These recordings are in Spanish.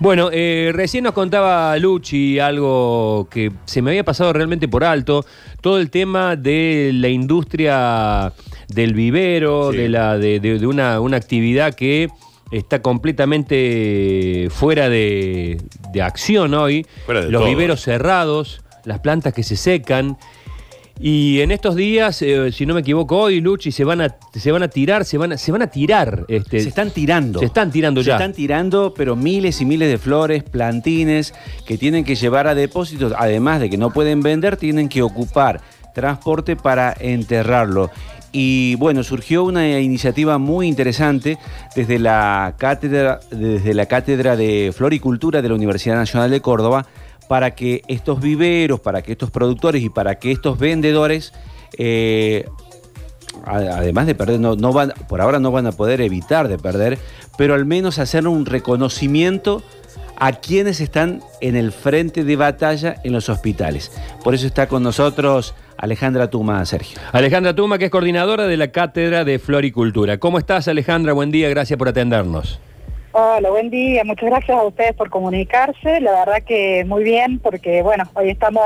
Bueno, eh, recién nos contaba Luchi algo que se me había pasado realmente por alto, todo el tema de la industria del vivero, Sí. de, la, de, de- de una, una actividad que está completamente fuera de, de acción hoy, Fuera los todo. viveros cerrados, las plantas que se secan. Y en estos días, eh, si no me equivoco, hoy, Luchi, se van a, se van a tirar, se van a, se van a tirar. Este, Se están tirando. Se están tirando Se ya. están tirando, pero miles y miles de flores, plantines, que tienen que llevar a depósitos. Además de que no pueden vender, tienen que ocupar transporte para enterrarlo. Y bueno, surgió una iniciativa muy interesante desde la cátedra, desde la cátedra de Floricultura de la Universidad Nacional de Córdoba para que estos viveros, para que estos productores y para que estos vendedores eh, además de perder, no, no van, por ahora no van a poder evitar de perder, pero al menos hacer un reconocimiento a quienes están en el frente de batalla en los hospitales. Por eso está con nosotros Alejandra Tuma, Sergio. Alejandra Tuma, que es coordinadora de la Cátedra de Floricultura. ¿Cómo estás, Alejandra? Buen día, gracias por atendernos. Hola, buen día. Muchas gracias a ustedes por comunicarse. La verdad que muy bien, porque bueno, hoy estamos,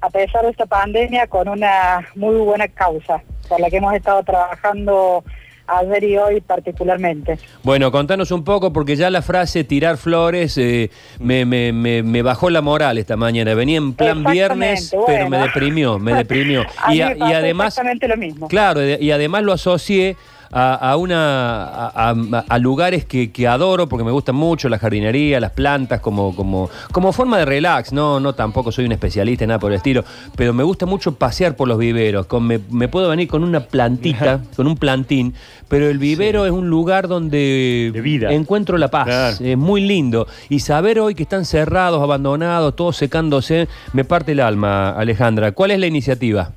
a pesar de esta pandemia, con una muy buena causa, por la que hemos estado trabajando ayer y hoy particularmente. Bueno, contanos un poco, porque ya la frase tirar flores eh, me, me- me- me bajó la moral esta mañana. Venía en plan viernes, pero me deprimió, me deprimió. A mí y, a- además, exactamente lo mismo. claro, y además lo asocié a, a una a, lugares que, que adoro porque me gustan mucho la jardinería, las plantas como como como forma de relax. No no tampoco soy un especialista en nada por el estilo, pero me gusta mucho pasear por los viveros. Con, me, me puedo venir con una plantita, con un plantín, pero el vivero es un lugar donde De vida. encuentro la paz. Claro. Es muy lindo y saber hoy que están cerrados, abandonados, todos secándose, me parte el alma, Alejandra. ¿Cuál es la iniciativa?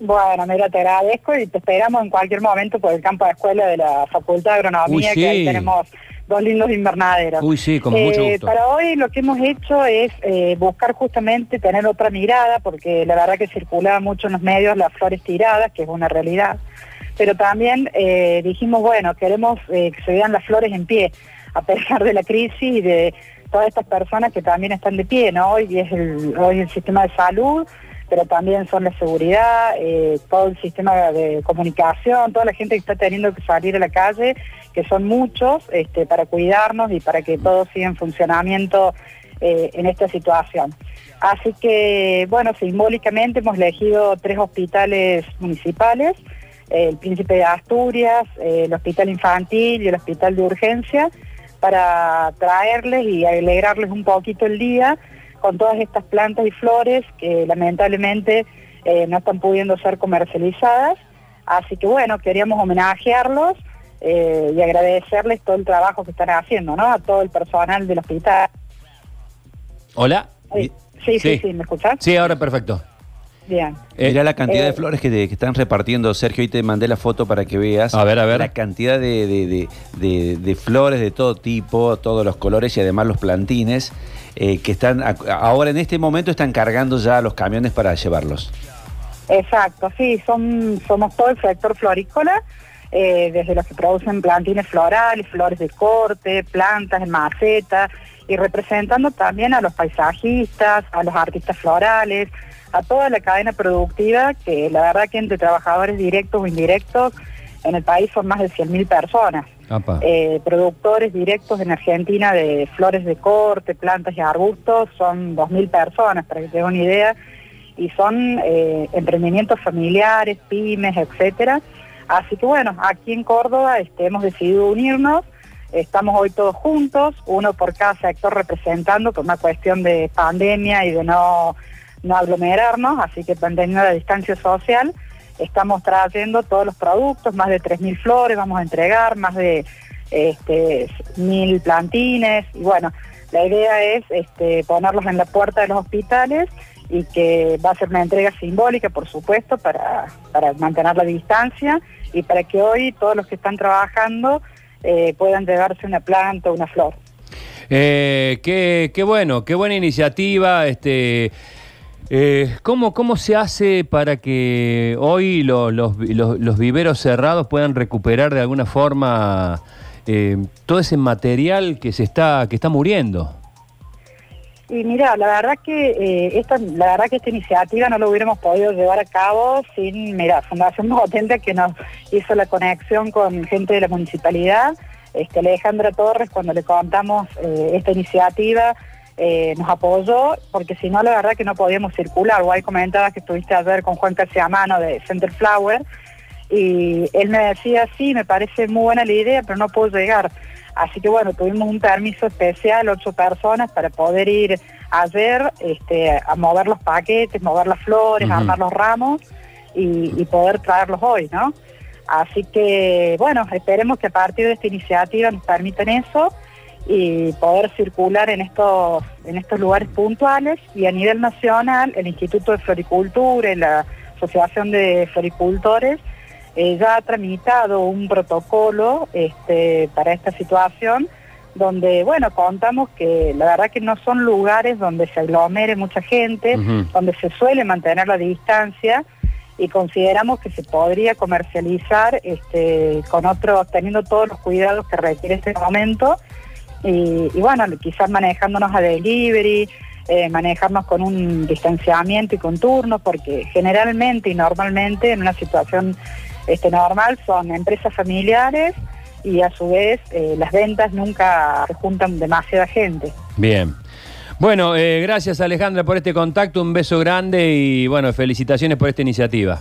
Bueno, mira, te agradezco y te esperamos en cualquier momento por el campo de escuela de la Facultad de Agronomía, Uy, que ahí tenemos dos lindos invernaderos. Uy, sí, con mucho Eh, gusto. Para hoy lo que hemos hecho es eh, buscar justamente tener otra mirada, porque la verdad que circulaba mucho en los medios las flores tiradas, que es una realidad. Pero también eh, dijimos, bueno, queremos que se vean las flores en pie, a pesar de la crisis y de todas estas personas que también están de pie, ¿no? Hoy es el, hoy el sistema de salud, pero también son la seguridad, eh, todo el sistema de comunicación, toda la gente que está teniendo que salir a la calle, que son muchos, este, para cuidarnos y para que todo siga en funcionamiento eh, en esta situación. Así que, bueno, simbólicamente hemos elegido tres hospitales municipales, eh, el Príncipe de Asturias, el Hospital Infantil y el Hospital de Urgencia, para traerles y alegrarles un poquito el día con todas estas plantas y flores que lamentablemente eh, no están pudiendo ser comercializadas. Así que bueno, queríamos homenajearlos eh, y agradecerles todo el trabajo que están haciendo, ¿no? A todo el personal del hospital. Hola. Eh, sí, sí, Sí. sí, ¿me escuchás? Sí, ahora perfecto. Bien. Eh, Mirá la cantidad eh, de flores que, te- que están repartiendo, Sergio. Hoy te mandé la foto para que veas. A ver, a ver. La cantidad de, de- de- de- de flores de todo tipo, todos los colores y además los plantines eh, que están, ahora en este momento están cargando ya los camiones para llevarlos. Exacto, sí, son, somos todo el sector florícola, eh, desde los que producen plantines florales, flores de corte, plantas en maceta, y representando también a los paisajistas, a los artistas florales, a toda la cadena productiva, que la verdad que entre trabajadores directos o indirectos en el país son más de 100.000 personas. Eh, productores directos en Argentina de flores de corte, plantas y arbustos son 2.000 personas, para que te den una idea, y son eh, emprendimientos familiares, pymes, etcétera. Así que bueno, aquí en Córdoba este, hemos decidido unirnos, estamos hoy todos juntos, uno por cada sector representando por una cuestión de pandemia y de no, no aglomerarnos, así que manteniendo la distancia social, estamos trayendo todos los productos, más de 3.000 flores vamos a entregar, más de este, 1.000 plantines, y bueno, la idea es este, ponerlos en la puerta de los hospitales y que va a ser una entrega simbólica, por supuesto, para, mantener la distancia y para que hoy todos los que están trabajando eh, puedan llevarse una planta o una flor. Eh, qué, qué bueno, qué buena iniciativa. Este, eh, ¿cómo, ¿Cómo se hace para que hoy lo- los, los- los viveros cerrados puedan recuperar de alguna forma eh, todo ese material que se está, que está muriendo. Y mira, la verdad que eh, esta, la verdad que esta iniciativa no lo hubiéramos podido llevar a cabo sin, mira, Fundación Potente que nos hizo la conexión con gente de la municipalidad, este, Alejandra Torres, cuando le contamos eh, esta iniciativa, eh, nos apoyó, porque si no, la verdad que no podíamos circular. Guay comentabas que estuviste a ver con Juan Casiamano de Center Flower, y él me decía, sí, me parece muy buena la idea, pero no puedo llegar. Así que bueno, tuvimos un permiso especial, ocho personas, para poder ir ayer este, a mover los paquetes, mover las flores, armar los ramos y, poder traerlos hoy, ¿no? Así que bueno, esperemos que a partir de esta iniciativa nos permitan eso y poder circular en estos, en estos lugares puntuales. Y a nivel nacional el Instituto de Floricultura y la Asociación de Floricultores eh, ya ha tramitado un protocolo este, para esta situación donde, bueno, contamos que la verdad que no son lugares donde se aglomere mucha gente, donde se suele mantener la distancia y consideramos que se podría comercializar este, con otros, teniendo todos los cuidados que requiere este momento y, bueno, quizás manejándonos a delivery, eh, manejarnos con un distanciamiento y con turnos, porque generalmente y normalmente en una situación este, normal son empresas familiares y a su vez eh, las ventas nunca se juntan demasiada gente. Bien. Bueno, eh, gracias Alejandra por este contacto, un beso grande y bueno, felicitaciones por esta iniciativa.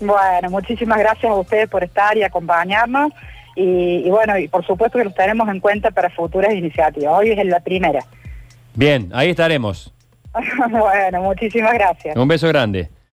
Bueno, muchísimas gracias a ustedes por estar y acompañarnos y, y bueno, y por supuesto que los tenemos en cuenta para futuras iniciativas. Hoy es la primera. Bien, ahí estaremos. bueno, muchísimas gracias. Un beso grande.